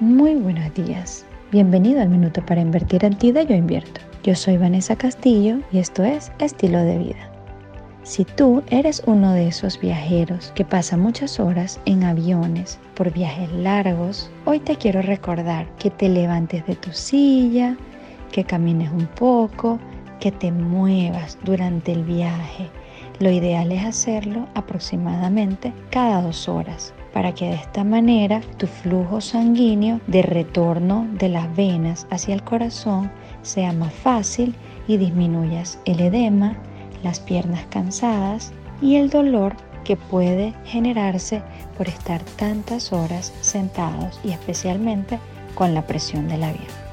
Muy buenos días. Bienvenido al Minuto para Invertir en Ti de Yo Invierto. Yo soy Vanessa Castillo y esto es Estilo de Vida. Si tú eres uno de esos viajeros que pasa muchas horas en aviones por viajes largos, hoy te quiero recordar que te levantes de tu silla, que camines un poco, que te muevas durante el viaje. Lo ideal es hacerlo aproximadamente cada dos horas para que de esta manera tu flujo sanguíneo de retorno de las venas hacia el corazón sea más fácil y disminuyas el edema, las piernas cansadas y el dolor que puede generarse por estar tantas horas sentados y especialmente con la presión del avión.